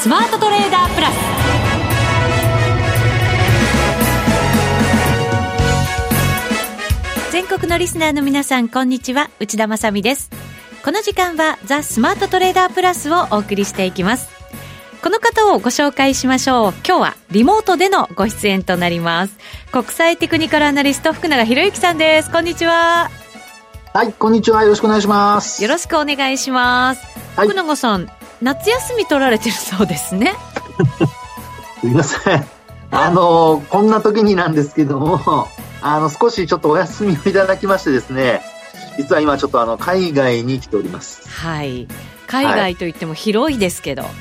スマートトレーダープラス。全国のリスナーの皆さんこんにちは。内田まさです。この時間はザ・スマートトレーダープラスをお送りしていきます。この方をご紹介しましょう。今日はリモートでのご出演となります。国際テクニカルアナリスト福永博之さんです。こんにちは。はいこんにちは。よろしくお願いします。よろしくお願いします、はい、福永さん夏休み取られてるそうですね。すみません。あのこんな時になんですけどもあの少しちょっとお休みをいただきましてですね実は今ちょっとあの海外に来ております。はい。海外といっても広いですけど、はい。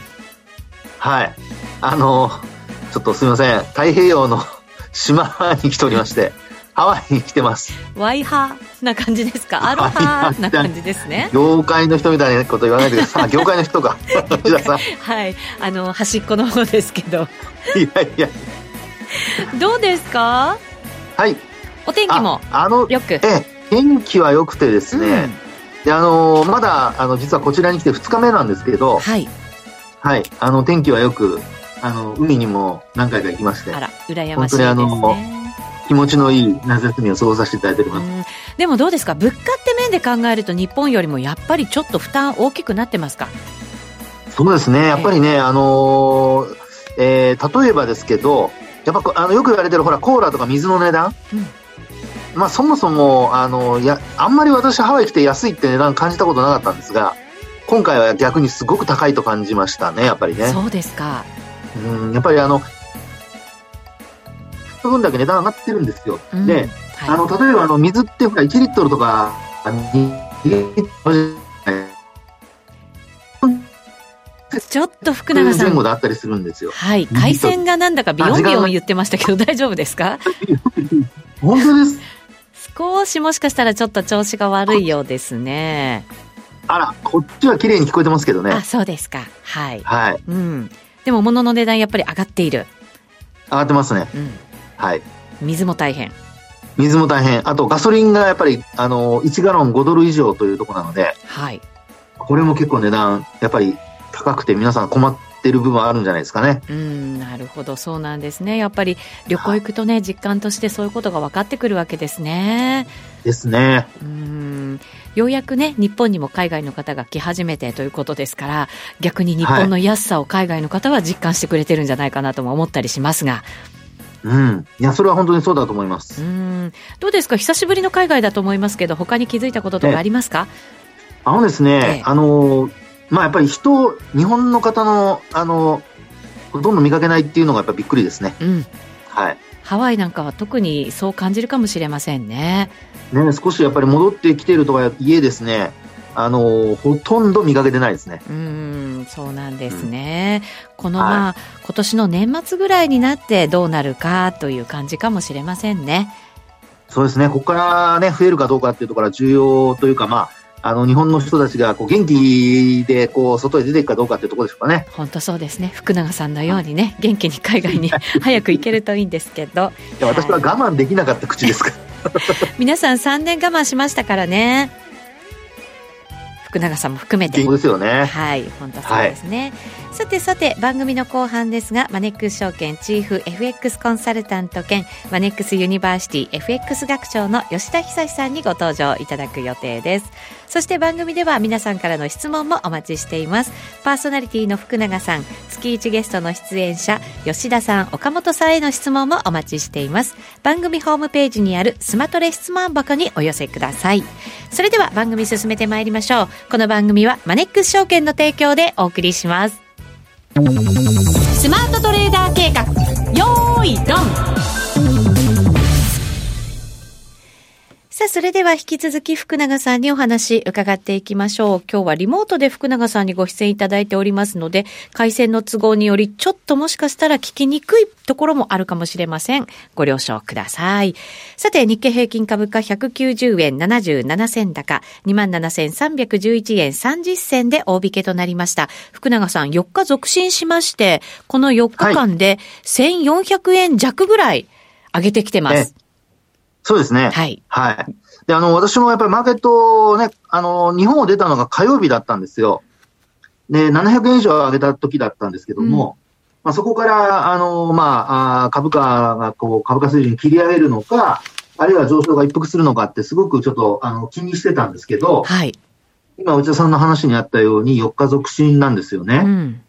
はい。あの、ちょっとすみません。太平洋の島に来ておりまして、ハワイに来てます。ワイハな感じですか？アロハな感じですね。業界の人みたいなこと言わないでください。業界の人か。はい。あの、端っこの方ですけど。いやいや。どうですか？はい。お天気もあのよく。ええ、天気は良くてですね、うん、であのまだあの実はこちらに来て2日目なんですけど、はい、はい、あの天気はよく、あの海にも何回か行きまして、あら、羨ましいですね。本当にあの気持ちのいい夏休みを過ごさせていただいております。でもどうですか、物価って面で考えると、日本よりもやっぱりちょっと負担大きくなってますか？そうですね、やっぱりね、えー、あのー、えー、例えばですけど、やっぱあのよく言われてるほらコーラとか水の値段、うん。まあ、そもそもあのやあんまり私ハワイ来て安いって値段感じたことなかったんですが今回は逆にすごく高いと感じましたね、やっぱりね。そうですか。うん、やっぱりあの、分だけ値段上がってるんですよ。うん、で、はい、あの、例えばあの、水ってほら、1リットルとか、ちょっと福永さん。前後であったりするんですよ。はい。回線がなんだかビヨンビヨン言ってましたけど、大丈夫ですか？本当です。少しもしかしたらちょっと調子が悪いようですね。あら、こっちは綺麗に聞こえてますけどね。あ、そうですか。はい。はい。うん。でも物の値段やっぱり上がっている。上がってますね。うん。はい。水も大変。水も大変。あとガソリンがやっぱり、あの、1ガロン5ドル以上というところなので、はい。これも結構値段、やっぱり高くて皆さん困ってる部分あるんじゃないですかね。うん、なるほど、そうなんですね。やっぱり旅行行くとね、実感としてそういうことが分かってくるわけですね。ですね。うん。ようやくね、日本にも海外の方が来始めてということですから、逆に日本の安さを海外の方は実感してくれてるんじゃないかなとも思ったりしますが。うん。いや、それは本当にそうだと思います。うん。どうですか？久しぶりの海外だと思いますけど、他に気づいたこととかありますか？あのですね、ええ、あの、まあやっぱり人、日本の方の、あの、ほとんど見かけないっていうのがやっぱびっくりですね。うん。はい。ハワイなんかは特にそう感じるかもしれませんね。ね、少しやっぱり戻ってきているとか家ですね、あのほとんど見かけてないですね。うん、そうなんですね。うん、このまあ、はい、今年の年末ぐらいになってどうなるかという感じかもしれませんね。そうですね。ここからね、増えるかどうかっていうところは重要というか、まあ、あの日本の人たちがこう元気でこう外へ出ていくかどうかっていうところでしょうかね。本当そうですね。福永さんのようにね、元気に海外に 早く行けるといいんですけど。いや私は我慢できなかった口ですから。皆さん3年我慢しましたからね福永さんも含めて。そうですよね。はい本当そうですね、はい、さてさて番組の後半ですがマネックス証券チーフ FX コンサルタント兼マネックスユニバーシティ FX 学長の吉田恒さんにご登場いただく予定です。そして番組では皆さんからの質問もお待ちしています。パーソナリティの福永さん月1ゲストの出演者吉田さん岡本さんへの質問もお待ちしています。番組ホームページにあるスマトレ質問箱にお寄せください。それでは番組進めてまいりましょう。この番組はマネックス証券の提供でお送りします。スマートトレーダー計画。よーいドン。さあ、それでは引き続き福永さんにお話伺っていきましょう。今日はリモートで福永さんにご出演いただいておりますので、回線の都合によりちょっともしかしたら聞きにくいところもあるかもしれません。ご了承ください。さて、日経平均株価190円77銭高、27,311円30銭で大引けとなりました。福永さん、4日続伸しまして、この4日間で1400円弱ぐらい上げてきてます。はいそうですね。はい。はい。で、あの、私もやっぱりマーケットね、あの、日本を出たのが火曜日だったんですよ。で、700円以上上げた時だったんですけども、うん、まあ、そこから、あの、まあ、あ株価がこう、株価水準切り上げるのか、あるいは上昇が一服するのかってすごくちょっと、あの、気にしてたんですけど、はい。今、内田さんの話にあったように、4日続伸なんですよね。うん、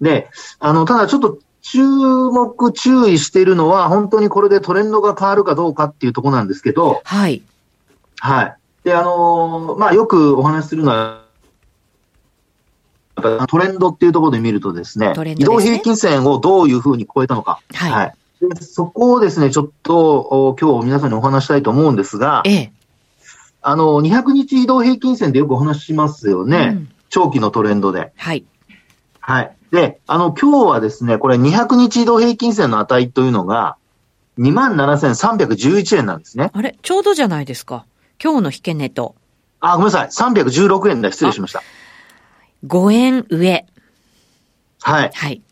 で、あの、ただちょっと注目、注意しているのは、本当にこれでトレンドが変わるかどうかっていうところなんですけど、はい。はい。で、あのー、まあ、よくお話しするのは、トレンドっていうところで見るとですね、ね移動平均線をどういうふうに超えたのか。はい。はい、でそこをですね、ちょっと今日皆さんにお話したいと思うんですが、ええ、あの、200日移動平均線でよくお話しますよね。うん、長期のトレンドで。はい。はい。で、あの、今日はですね、これ200日移動平均線の値というのが、27,311円なんですね。あれちょうどじゃないですか。今日の引け値と。あ、ごめんなさい。316円だ。失礼しました。5円上。はい。はい。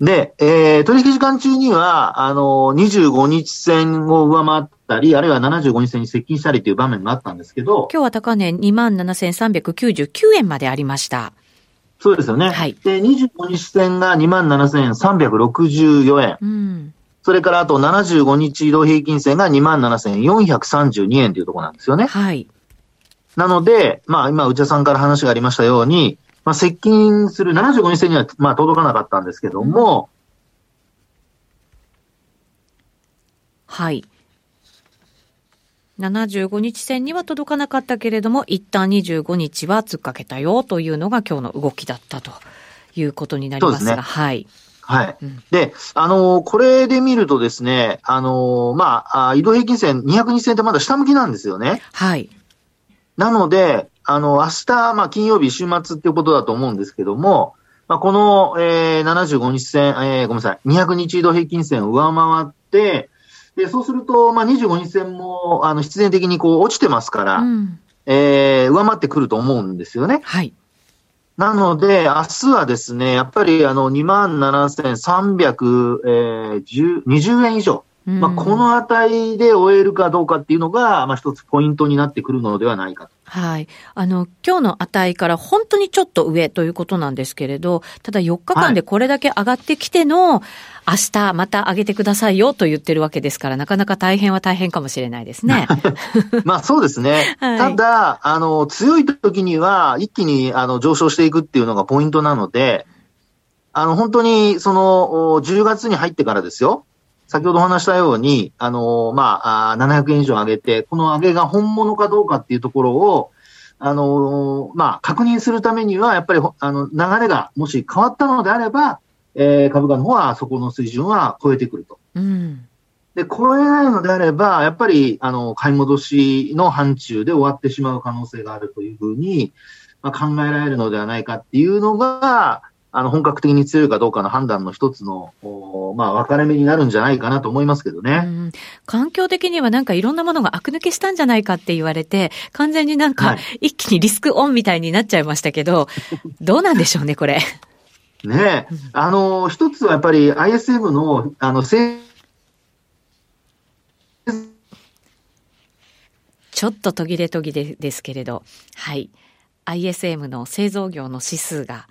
で、えー、取引時間中には、あの、25日線を上回ったり、あるいは75日線に接近したりという場面があったんですけど。今日は高値27,399円までありました。そうですよね。はい。で、25日線が27,364円。うん。それからあと75日移動平均線が27,432円というところなんですよね。はい。なので、まあ今内田さんから話がありましたように、まあ接近する75日線にはまあ届かなかったんですけども、はい。75日線には届かなかったけれども、一旦25日は突っかけたよというのが今日の動きだったということになりますが、すね、はい。はい。うん、で、あのー、これで見るとですね、あのー、まあ、移動平均線、200日線ってまだ下向きなんですよね。はい。なので、あの、明日、まあ、金曜日、週末っていうことだと思うんですけども、まあ、この、えー、75日線、えー、ごめんなさい、200日移動平均線を上回って、で、そうすると、まあ、25日線も、あの、必然的にこう、落ちてますから、うん、えー、上回ってくると思うんですよね。はい。なので、明日はですね、やっぱり、あの、27,320円以上。うん、まあ、この値で終えるかどうかっていうのが、まあ、一つポイントになってくるのではないかと。はい。あの、今日の値から本当にちょっと上ということなんですけれど、ただ4日間でこれだけ上がってきての、はい、明日また上げてくださいよと言ってるわけですから、なかなか大変は大変かもしれないですね。まあそうですね。はい、ただ、あの、強い時には一気にあの上昇していくっていうのがポイントなので、あの、本当に、その、10月に入ってからですよ。先ほどお話したように、あの、まあ、700円以上上げて、この上げが本物かどうかっていうところを、あの、まあ、確認するためには、やっぱり、あの、流れがもし変わったのであれば、えー、株価の方はそこの水準は超えてくると。うん。で、超えないのであれば、やっぱり、あの、買い戻しの範疇で終わってしまう可能性があるというふうに、まあ、考えられるのではないかっていうのが、あの、本格的に強いかどうかの判断の一つの、まあ、分かれ目になるんじゃないかなと思いますけどね。うん、環境的にはなんかいろんなものが悪抜けしたんじゃないかって言われて、完全になんか一気にリスクオンみたいになっちゃいましたけど、はい、どうなんでしょうね、これ。ねえ。あの、一つはやっぱり ISM の、あの、ちょっと途切れ途切れですけれど、はい。ISM の製造業の指数が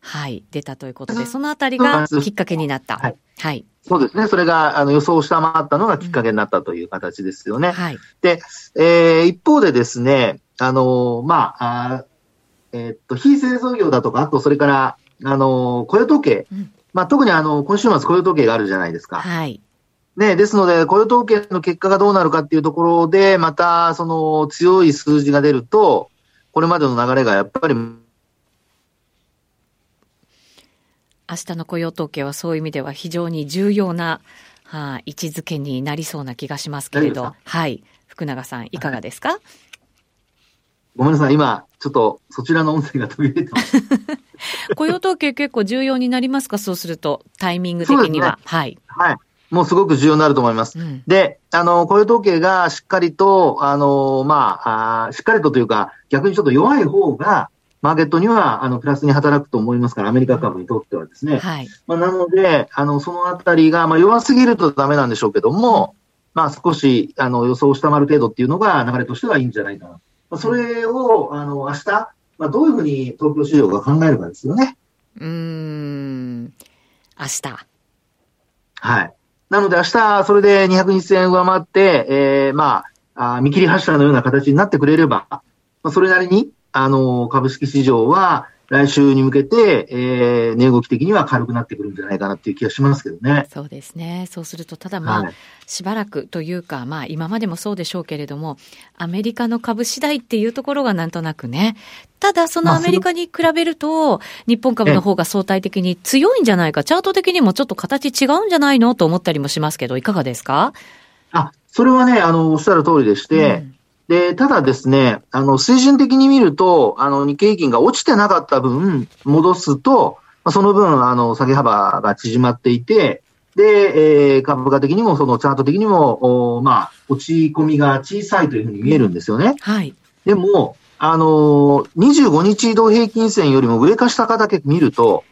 はい、出たということで、そのあたりがきっかけになった。はい。はい。そうですね。それが、あの、予想を下回ったのがきっかけになったという形ですよね。うん、はい。で、えー、一方でですね、あの、まあ、あえー、っと、非製造業だとか、あと、それから、あの、雇用統計。うん、まあ、特にあの、今週末雇用統計があるじゃないですか。はい。ね、ですので、雇用統計の結果がどうなるかっていうところで、また、その、強い数字が出ると、これまでの流れがやっぱり明日の雇用統計はそういう意味では非常に重要な、はあ、位置づけになりそうな気がしますけれど、はい。福永さん、いかがですか、ごめんなさい、今、ちょっとそちらの音声が途切れてます。雇用統計結構重要になりますか？そうすると、タイミング的には。ね、はい。はい。もうすごく重要になると思います。うん、で、あの、雇用統計がしっかりと、あの、まああ、しっかりとというか、逆にちょっと弱い方が、マーケットには、あの、プラスに働くと思いますから、アメリカ株にとってはですね。はい。まあ、なので、あの、そのあたりが、まあ、弱すぎるとダメなんでしょうけども、まあ、少し、あの、予想を下回る程度っていうのが流れとしてはいいんじゃないかな。まあ、それを、あの、明日、まあ、どういうふうに東京市場が考えるかですよね。うん。明日。はい。なので明日、それで200日線上回って、えー、まあ、あ見切り発車のような形になってくれれば、まあ、それなりに、あの、株式市場は、来週に向けて、えー、値動き的には軽くなってくるんじゃないかなっていう気がしますけどね。そうですね。そうすると、ただまあ、はい、しばらくというか、まあ今までもそうでしょうけれども、アメリカの株次第っていうところがなんとなくね。ただそのアメリカに比べると、日本株の方が相対的に強いんじゃないか、チャート的にもちょっと形違うんじゃないのと思ったりもしますけど、いかがですか？あ、それはね、あの、おっしゃる通りでして、うんで、ただですね、あの、水準的に見ると、あの、日経平均が落ちてなかった分、戻すと、その分、あの、下げ幅が縮まっていて、で、えー、株価的にも、そのチャート的にも、おまあ、落ち込みが小さいというふうに見えるんですよね。はい。でも、あのー、25日移動平均線よりも上か下かだけ見ると、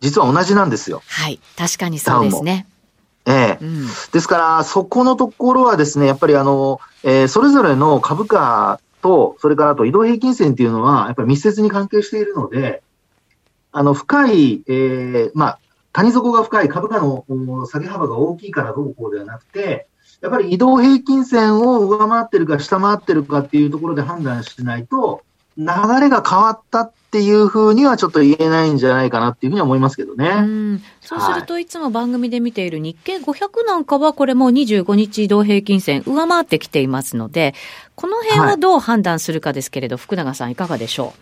実は同じなんですよ。はい。確かにそうですね。ええ。うん、ですから、そこのところはですね、やっぱりあの、えー、それぞれの株価と、それからあと移動平均線っていうのは、やっぱり密接に関係しているので、あの、深い、えー、まあ、谷底が深い株価の下げ幅が大きいからどうこうではなくて、やっぱり移動平均線を上回ってるか下回ってるかっていうところで判断しないと、流れが変わったっていうふうにはちょっと言えないんじゃないかなっていうふうに思いますけどね。うんそうすると、いつも番組で見ている日経500なんかは、これも25日移動平均線上回ってきていますので、この辺はどう判断するかですけれど、はい、福永さんいかがでしょう？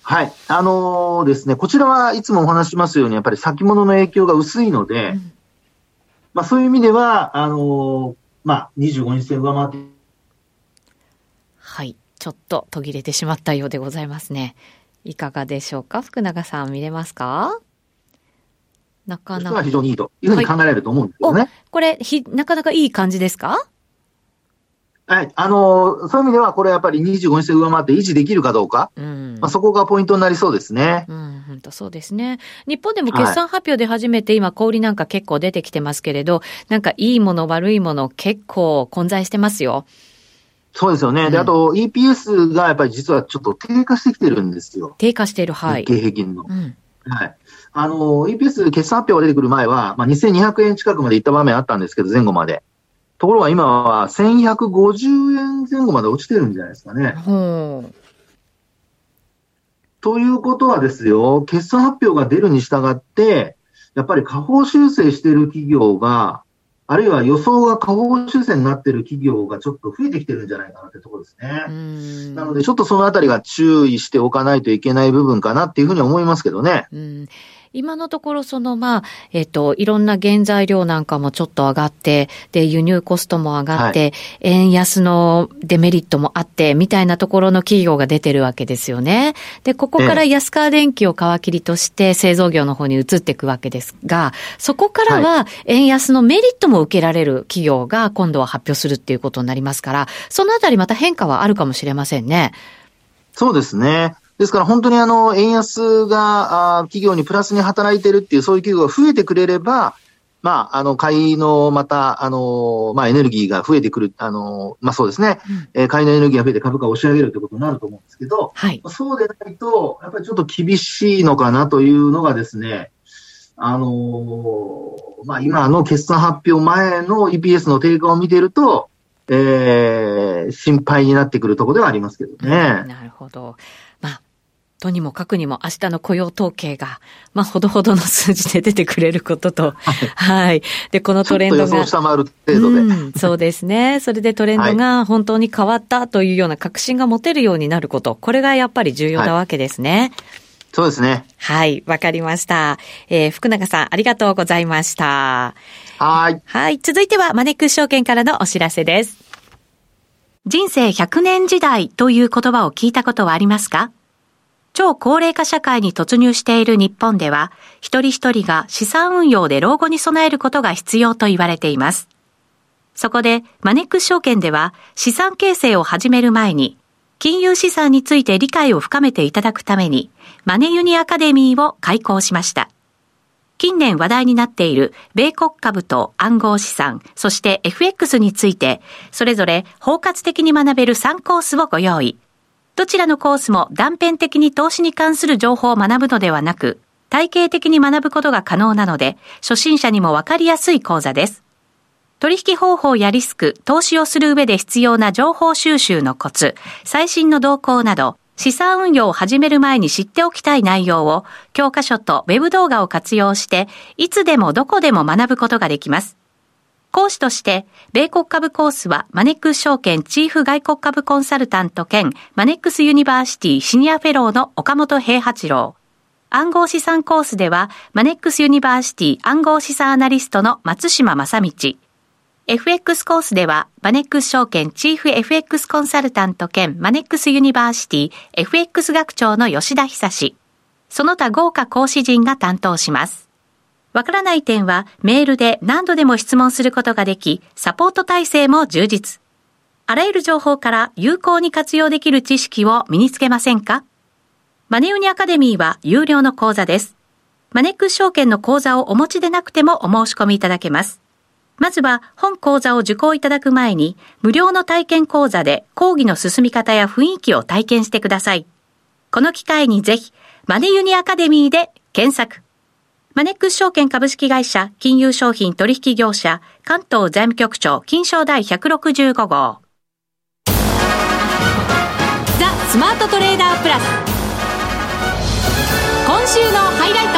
はい。あのー、ですね、こちらはいつもお話しますように、やっぱり先物の影響が薄いので、うん、まあそういう意味では、あのー、まあ25日線上回って。はい。ちょっと途切れてしまったようでございますね。いかがでしょうか？福永さん見れますか？なかなか。非常にいいというふうに考えられると思うんですよね。はい、これひ、なかなかいい感じですか？はい。あのー、そういう意味では、これやっぱり25日で上回って維持できるかどうか。うん。まあ、そこがポイントになりそうですね。うん、本当そうですね。日本でも決算発表で初めて今、小売なんか結構出てきてますけれど、なんかいいもの悪いもの結構混在してますよ。そうですよね。うん、で、あと EPS がやっぱり実はちょっと低下してきてるんですよ。低下している、はい。日経平均の。うん、はい。あの、EPS 決算発表が出てくる前は、まあ、2200円近くまで行った場面あったんですけど、前後まで。ところが今は1150円前後まで落ちてるんじゃないですかね。ということはですよ、決算発表が出るに従って、やっぱり下方修正している企業が、あるいは予想が下方修正になっている企業がちょっと増えてきてるんじゃないかなってところですね。なので、ちょっとそのあたりが注意しておかないといけない部分かなっていうふうに思いますけどね。うん今のところそのまあ、えっ、ー、と、いろんな原材料なんかもちょっと上がって、で、輸入コストも上がって、はい、円安のデメリットもあって、みたいなところの企業が出てるわけですよね。で、ここから安川電機を皮切りとして製造業の方に移っていくわけですが、そこからは円安のメリットも受けられる企業が今度は発表するっていうことになりますから、そのあたりまた変化はあるかもしれませんね。そうですね。ですから本当にあの、円安が、あ企業にプラスに働いてるっていう、そういう企業が増えてくれれば、まあ、あの、買いの、また、あの、まあ、エネルギーが増えてくる、あの、まあ、そうですね。うん、えー、買いのエネルギーが増えて株価を押し上げるということになると思うんですけど、はい。そうでないと、やっぱりちょっと厳しいのかなというのがですね、あのまあ、今の決算発表前の EPS の低下を見ていると、えー、心配になってくるところではありますけどね。なるほど。とにもかくにも明日の雇用統計が、まあ、ほどほどの数字で出てくれることと、はい。で、このトレンドが。下回る程度で、うん。そうですね。それでトレンドが本当に変わったというような確信が持てるようになること、これがやっぱり重要なわけですね。はい、そうですね。はい、わかりました。えー、福永さん、ありがとうございました。はい。はい。続いては、マネックス証券からのお知らせです。人生100年時代という言葉を聞いたことはありますか？超高齢化社会に突入している日本では、一人一人が資産運用で老後に備えることが必要と言われています。そこで、マネックス証券では資産形成を始める前に、金融資産について理解を深めていただくために、マネユニアカデミーを開講しました。近年話題になっている米国株と暗号資産、そして FX について、それぞれ包括的に学べる3コースをご用意。どちらのコースも断片的に投資に関する情報を学ぶのではなく、体系的に学ぶことが可能なので、初心者にもわかりやすい講座です。取引方法やリスク、投資をする上で必要な情報収集のコツ、最新の動向など、資産運用を始める前に知っておきたい内容を、教科書とウェブ動画を活用して、いつでもどこでも学ぶことができます。講師として、米国株コースはマネックス証券チーフ外国株コンサルタント兼マネックスユニバーシティシニアフェローの岡元兵八郎。暗号資産コースでは、マネックスユニバーシティ暗号資産アナリストの松嶋真倫。FX コースでは、マネックス証券チーフ FX コンサルタント兼マネックスユニバーシティ FX 学長の吉田恒。その他豪華講師陣が担当します。わからない点はメールで何度でも質問することができ、サポート体制も充実。あらゆる情報から有効に活用できる知識を身につけませんか？マネユニアカデミーは有料の講座です。マネックス証券の講座をお持ちでなくてもお申し込みいただけます。まずは本講座を受講いただく前に無料の体験講座で講義の進み方や雰囲気を体験してください。この機会にぜひマネユニアカデミーで検索。マネックス証券株式会社金融商品取引業者関東財務局長金賞第165号。ザ・スマートトレーダープラス。今週のハイライト。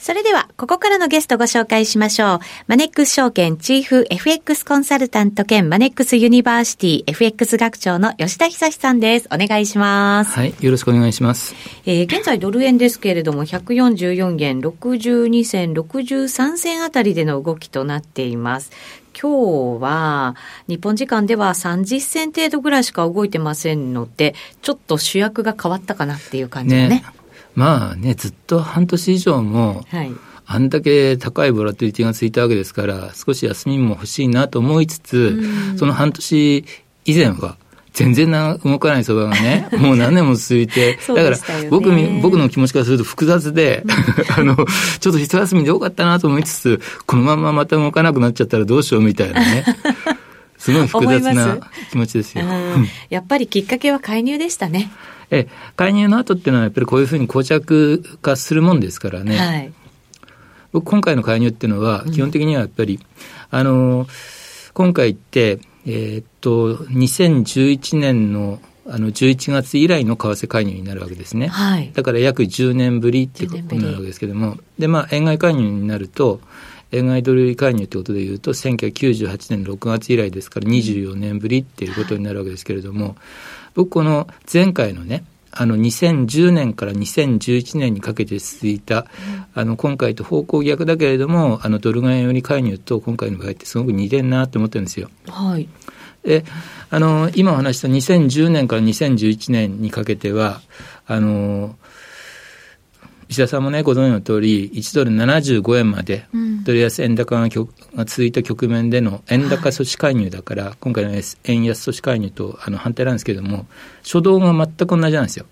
それでは、ここからのゲストご紹介しましょう。マネックス証券チーフ FX コンサルタント兼マネックスユニバーシティ FX 学長の吉田恒さんです。お願いします。はい、よろしくお願いします。えー、現在ドル円ですけれども、144元62銭63銭あたりでの動きとなっています。今日は日本時間では30銭程度ぐらいしか動いてませんので、ちょっと主役が変わったかなっていう感じがね。ねまあね、ずっと半年以上も、はい、あんだけ高いボラティリティがついたわけですから、少し休みも欲しいなと思いつつ、その半年以前は、全然な動かない相場がね、もう何年も続いて、だから僕僕の気持ちからすると複雑で、あの、ちょっと一休みでよかったなと思いつつ、このまままた動かなくなっちゃったらどうしようみたいなね。すごい複雑な気持ちですよ。やっぱりきっかけは介入でしたね。え介入の後っていうのはやっぱりこういうふうに膠着化するもんですからね、はい、僕今回の介入っていうのは基本的にはやっぱり、うん、あの今回ってえー、っと2011年のあの11月以来の為替介入になるわけですね、はい、だから約10年ぶりってことになるわけですけれども。でまあ円買い介入になると円買いドル売り介入ということでいうと1998年6月以来ですから24年ぶりっていうことになるわけですけれども、僕この前回のねあの2010年から2011年にかけて続いた、あの今回と方向逆だけれどもあのドル買い寄り介入と今回の場合ってすごく似てるなと思ってるんですよ。はい、であの今お話した2010年から2011年にかけてはあの石田さんもね、ご存知の通り、1ドル75円まで、ドル安円高がが続いた局面での円高阻止介入だから、はい、今回の円安阻止介入とあの反対なんですけれども、初動が全く同じなんですよ。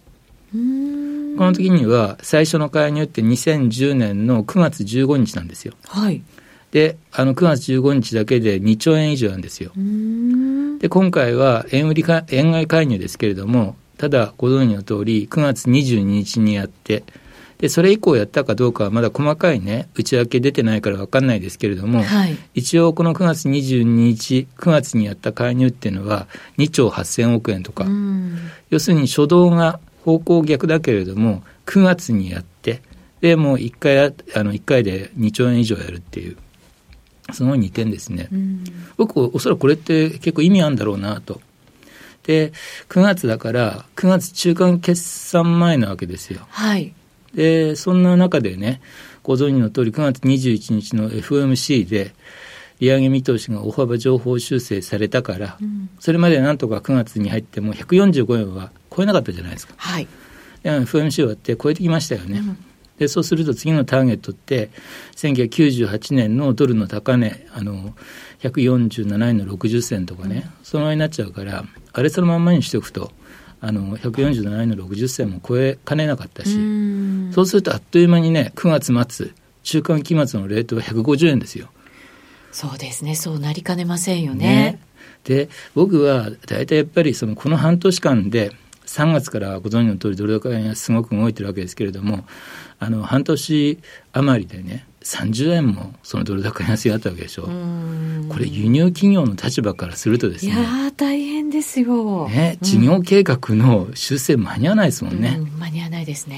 この時には、最初の介入って2010年の9月15日なんですよ。はい。で、あの9月15日だけで2兆円以上なんですよ。で、今回は円売りか、円買い介入ですけれども、ただご存知の通り、9月22日にやって、で、それ以降やったかどうかはまだ細かいね、内訳出てないから分かんないですけれども、はい、一応この9月22日、9月にやった介入っていうのは2兆8000億円とか、要するに初動が方向逆だけれども、9月にやって、で、もう1回、あの1回で2兆円以上やるっていう。すごい2点ですね。僕、おそらくこれって結構意味あるんだろうなと。で、9月だから、9月中間決算前なわけですよ。はい。で、そんな中でね、ご存知の通り9月21日の FOMC で、利上げ見通しが大幅情報修正されたから、うん、それまでなんとか9月に入っても145円は超えなかったじゃないですか。はい。FOMC 終わって超えてきましたよね。うん、で、そうすると次のターゲットって、1998年のドルの高値、あの、147円の60銭とかね、うん、その辺になっちゃうから、あれそのまんまにしておくと、あの147円の60銭も超えかねなかったし、そうするとあっという間にね、9月末、中間期末のレートは150円ですよ。そうですね、そうなりかねませんよね。ねで、僕は大体やっぱりそのこの半年間で、3月からご存知の通りドル高円安すごく動いてるわけですけれども、あの半年余りでね、30円もそのドル高安にあったわけでしょ。これ輸入企業の立場からするとですね。いや大変ですよ。ね、事業計画の修正間に合わないですもんね。うん、間に合わないですね、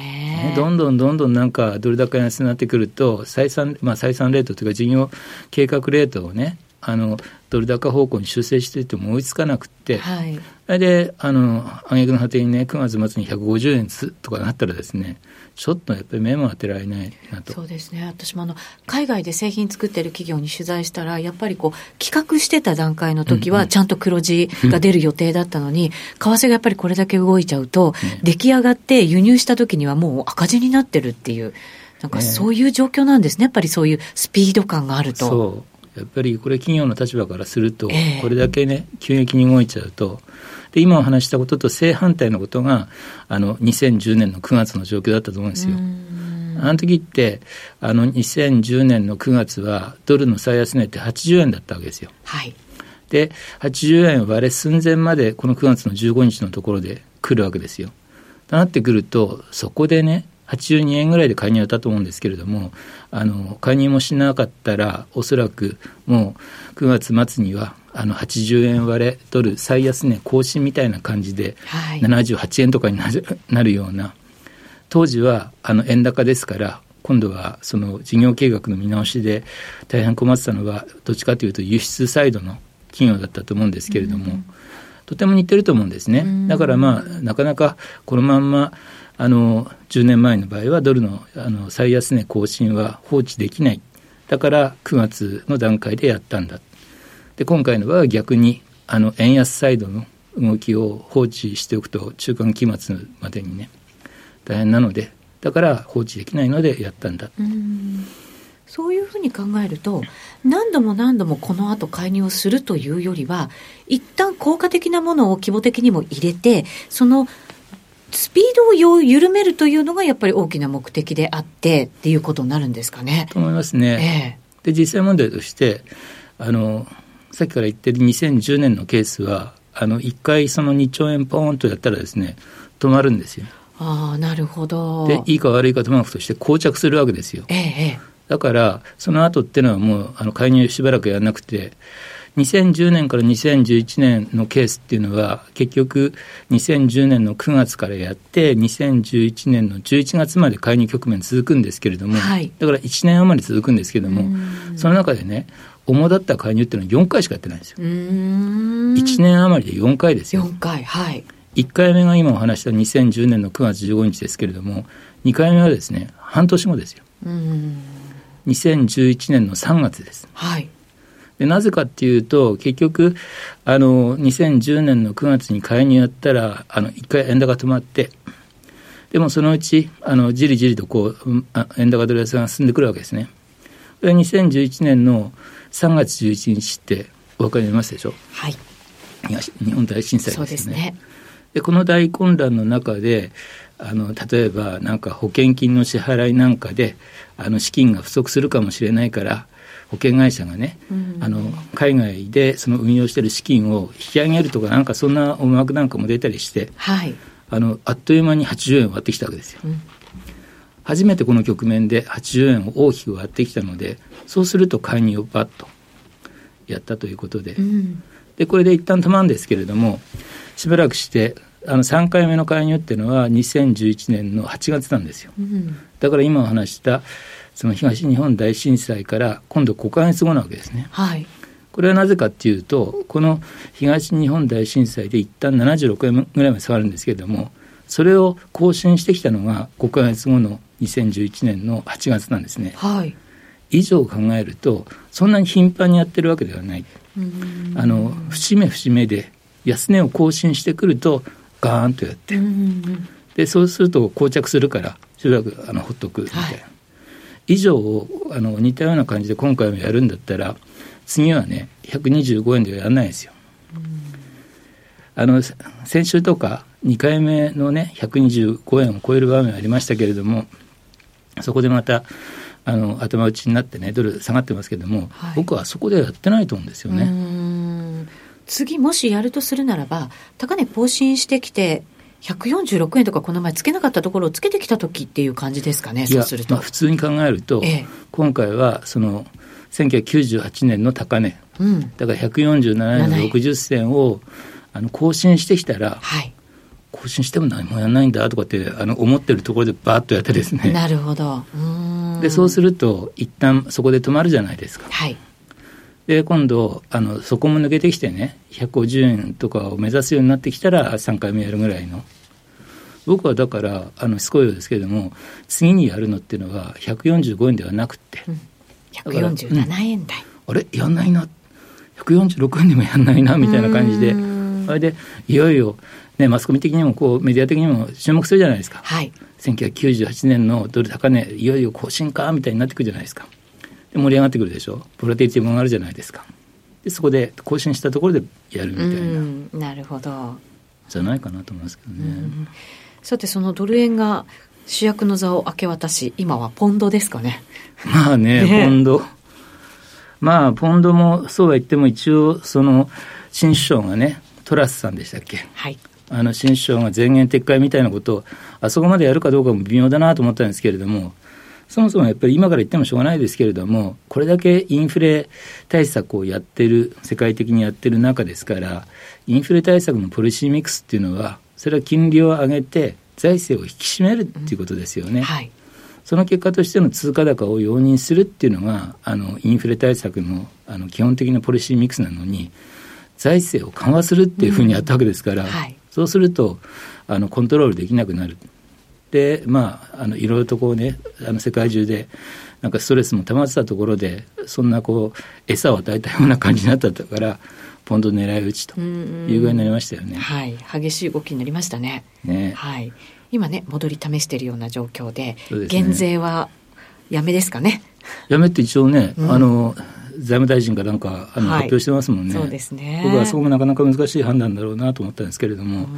ね、どんどんどんどんなんかドル高安になってくると、採算、まあ採算レートというか事業計画レートをね、あのドル高方向に修正していても追いつかなくて、はい、であの挙句の果てにね9月末に150円とかなったらですねちょっとやっぱり目も当てられないなと。そうですね。私もあの海外で製品作ってる企業に取材したらやっぱりこう企画してた段階の時はちゃんと黒字が出る予定だったのに、うんうん、為替がやっぱりこれだけ動いちゃうと、ね、出来上がって輸入した時にはもう赤字になってるっていうなんかそういう状況なんですね、やっぱりそういうスピード感があると。そう。やっぱりこれ企業の立場からすると、これだけね、急激に動いちゃうと、で、今お話したことと正反対のことが、あの、2010年の9月の状況だったと思うんですよ。あの時って、あの、2010年の9月は、ドルの最安値って80円だったわけですよ。はい。で、80円割れ寸前まで、この9月の15日のところで来るわけですよ。となってくると、そこでね、82円ぐらいで介入ったと思うんですけれども、あの介入もしなかったら、おそらくもう9月末にはあの80円割れドル最安値更新みたいな感じで、78円とかになる なるような、当時はあの円高ですから、今度はその事業計画の見直しで大変困ってたのは、どっちかというと輸出サイドの企業だったと思うんですけれども、うん、とても似てると思うんですね。だからまあ、なかなかこのまんまあの10年前の場合はドルのあの最安値更新は放置できない。だから9月の段階でやったんだで今回の場合は逆にあの円安サイドの動きを放置しておくと中間期末までにね大変なのでだから放置できないのでやったんだ。うんそういうふうに考えると、何度も何度もこの後介入をするというよりは、一旦効果的なものを規模的にも入れて、そのスピードを緩めるというのがやっぱり大きな目的であってっていうことになるんですかね。と思いますね。えー、で実際問題としてあのさっきから言ってる2010年のケースはあの1回その2兆円ポーンとやったらですね止まるんですよ。ああなるほど。でいいか悪いかともかくとして膠着するわけですよ。ええだからその後っていうのはもうあの介入しばらくやらなくて2010年から2011年のケースっていうのは結局2010年の9月からやって2011年の11月まで介入局面続くんですけれども、はい、だから1年余り続くんですけれどもその中でね主だった介入っていうのは4回しかやってないんですよ。1年余りで4回ですよ。4回はい1回目が今お話した2010年の9月15日ですけれども2回目はですね半年後ですよ。2011年の3月です。はいでなぜかっていうと、結局、あの、2010年の9月に介入やったら、あの、一回円高止まって、でもそのうち、あの、じりじりとこう、円高ドル安が進んでくるわけですね。これ2011年の3月11日ってお分かりますでしょ？はい。日本大震災ですね。ですね。で、この大混乱の中で、あの、例えばなんか保険金の支払いなんかで、あの、資金が不足するかもしれないから、保険会社がね、うん、あの海外でその運用している資金を引き上げるとか、なんかそんな思惑なんかも出たりして、はい、あのあっという間に80円割ってきたわけですよ。うん、初めてこの局面で80円を大きく割ってきたので、そうすると介入をバッとやったということで、うん、でこれで一旦止まるんですけれども、しばらくして、あの3回目の介入っていうのは2011年の8月なんですよ。だから今お話したその東日本大震災から今度5か月後なわけですね。はい、これはなぜかっていうと、この東日本大震災で一旦76円ぐらいまで下がるんですけれども、それを更新してきたのが5か月後の2011年の8月なんですね。はい、以上考えると、そんなに頻繁にやってるわけではない。あの節目節目で安値を更新してくるとガーンとやって。でそうすると膠着するからしばらくあのほっとくみたいな、はい、以上をあの似たような感じで今回もやるんだったら次はね125円ではやらないですよ。あの先週とか2回目のね125円を超える場面ありましたけれどもそこでまたあの頭打ちになってね、ドル下がってますけども、はい、僕はそこではやってないと思うんですよね。次、もしやるとするならば、高値更新してきて、146円とかこの前つけなかったところをつけてきた時っていう感じですかね、そうすると。まあ、普通に考えると、ええ、今回はその1998年の高値、うん、だから147円。の60銭をあの更新してきたら、はい、更新しても何もやらないんだとかってあの思ってるところでばーっとやってですね。なるほど。でそうすると一旦そこで止まるじゃないですか。はい、で今度あのそこも抜けてきてね150円とかを目指すようになってきたら3回目やるぐらいの。僕はだからあのしつこいようですけれども次にやるのっていうのは145円ではなくて、うん、147円台、うん、あれ？やんないな。146円でもやんないなみたいな感じで。あれでいよいよ、ね、マスコミ的にもこうメディア的にも注目するじゃないですか、はい、1998年のドル高値いよいよ更新かみたいになってくるじゃないですか。で盛り上がってくるでしょ。ボラティティも上がるじゃないですか。でそこで更新したところでやるみたいな。なるほど。じゃないかなと思いますけどね。さてそのドル円が主役の座を明け渡し今はポンドですかね。まあね、ね、ポンド。まあポンドもそうは言っても一応その新首相がねトラスさんでしたっけ。はいあの新首相が前言撤回みたいなことをあそこまでやるかどうかも微妙だなと思ったんですけれどもそもそもやっぱり今から言ってもしょうがないですけれども、これだけインフレ対策をやってる、世界的にやってる中ですから、インフレ対策のポリシーミックスっていうのは、それは金利を上げて、財政を引き締めるっていうことですよね。うんはい、その結果としての通貨高を容認するっていうのが、あのインフレ対策のあの基本的なポリシーミックスなのに、財政を緩和するっていうふうにやったわけですから、うんはい、そうするとあのコントロールできなくなる。でまああのいろいろとこうねあの世界中でなんかストレスも溜まってたところでそんなこう餌を与えたような感じになったからポンド狙い撃ちというぐらいになりましたよね。はい激しい動きになりましたね。ねはい今ね戻り試しているような状況で、ね、減税はやめですかね？やめって一応ね、うん、あの財務大臣がなんかあの、発表してますもんね。そうですね。僕はそこもなかなか難しい判断だろうなと思ったんですけれども。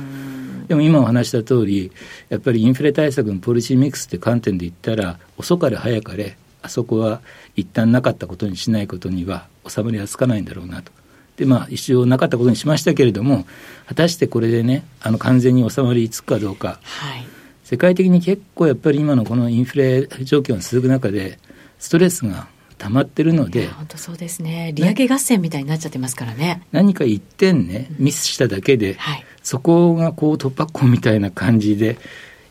でも今お話した通り、やっぱりインフレ対策のポリシーミックスって観点で言ったら、遅かれ早かれ、あそこは一旦なかったことにしないことには収まりはつかないんだろうなと。でまあ、一応なかったことにしましたけれども、果たしてこれでね、あの完全に収まりつくかどうか、はい、世界的に結構やっぱり今のこのインフレ状況が続く中で、ストレスが溜まってるので本当そうですね利上げ合戦みたいになっちゃってますからね何か一点ねミスしただけで、はい、そこがこう突破口みたいな感じで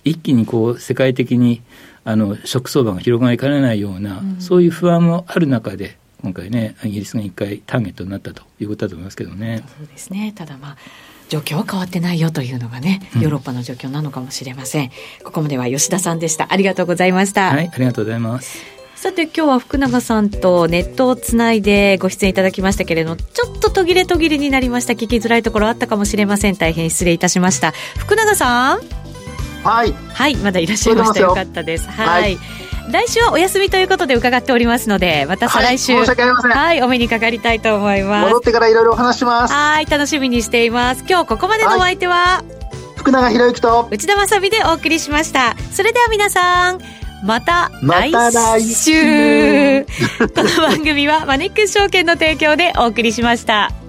一気にこう世界的にあのショック相場が広がりかねないような、うん、そういう不安もある中で今回ねイギリスが一回ターゲットになったということだと思いますけどね。そうですねただまあ状況は変わってないよというのがね、ヨーロッパの状況なのかもしれません。うん、ここまでは吉田さんでした。ありがとうございました。はい、ありがとうございます。さて今日は福永さんとネットをつないでご出演いただきましたけれどもちょっと途切れ途切れになりました。聞きづらいところあったかもしれません。大変失礼いたしました。福永さん？はい。はいまだいらっしゃいました。よ。かったです。はい、はい。来週はお休みということで伺っておりますので、また再来週。はい、お目にかかりたいと思います。戻ってからいろいろお話します。はい、楽しみにしています。今日ここまでのお相手は、はい、福永博之と。内田まさでお送りしました。それでは皆さん、また来週 この番組はマネックス証券の提供でお送りしました。